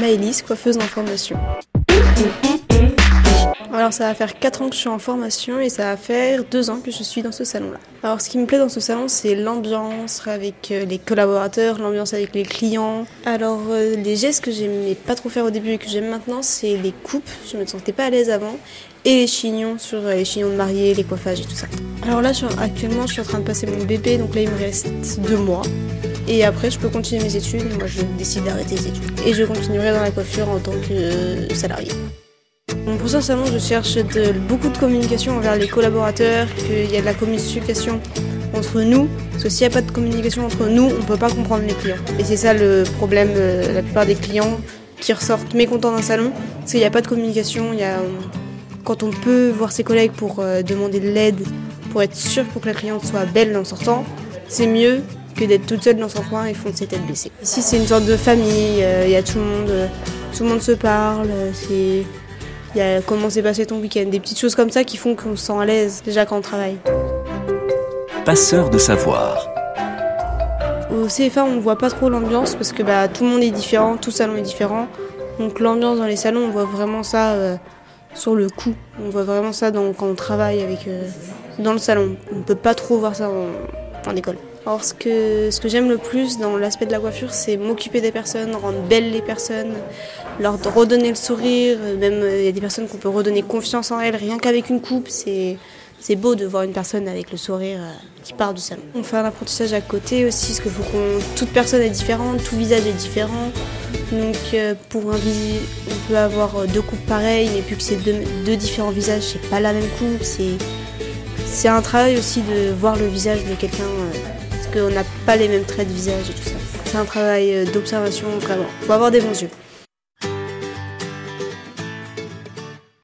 Maëlys, coiffeuse en formation. Alors ça va faire 4 ans que je suis en formation et ça va faire 2 ans que je suis dans ce salon-là. Alors ce qui me plaît dans ce salon c'est l'ambiance avec euh, les collaborateurs, l'ambiance avec les clients. Alors euh, les gestes que j'aimais pas trop faire au début et que j'aime maintenant c'est les coupes, je me sentais pas à l'aise avant, et les chignons sur euh, les chignons de mariée, les coiffages et tout ça. Alors là actuellement je suis en train de passer mon bébé donc là il me reste 2 mois. Et après, je peux continuer mes études. Moi, je décide d'arrêter les études. Et je continuerai dans la coiffure en tant que salarié. Pour ce salon, je cherche beaucoup de communication envers les collaborateurs, qu'il y a de la communication entre nous, parce que s'il n'y a pas de communication entre nous, on ne peut pas comprendre les clients. Et c'est ça le problème, euh, la plupart des clients qui ressortent mécontents d'un salon, c'est qu'il n'y a pas de communication, a, quand on peut voir ses collègues pour euh, demander de l'aide, pour être sûr pour que la cliente soit belle en sortant, c'est mieux que d'être toute seule dans son coin et foncer tête baissée. Ici c'est une sorte de famille, euh, il y a tout le monde, tout le monde se parle, c'est il y a comment s'est passé ton week-end, des petites choses comme ça qui font qu'on se sent à l'aise déjà quand on travaille. Passeur de savoir. Au CFA, on ne voit pas trop l'ambiance parce que bah, tout le monde est différent, tout salon est différent. Donc l'ambiance dans les salons, on voit vraiment ça euh, sur le coup. On voit vraiment ça dans, quand on travaille avec, euh, dans le salon. On ne peut pas trop voir ça en, en école. Alors ce que, ce que j'aime le plus dans l'aspect de la coiffure, c'est m'occuper des personnes, rendre belles les personnes, leur redonner le sourire. Même euh, il y a des personnes qu'on peut redonner confiance en elles rien qu'avec une coupe. C'est c'est beau de voir une personne avec le sourire euh, qui part du salon. On fait un apprentissage à côté aussi, parce que faut qu'on, toute personne est différente, tout visage est différent. Donc euh, pour un visage, on peut avoir deux coupes pareilles, mais plus que c'est deux, deux différents visages, c'est pas la même coupe. C'est c'est un travail aussi de voir le visage de quelqu'un on n'a pas les mêmes traits de visage et tout ça. C'est un travail euh, d'observation vraiment. Faut avoir des bons yeux.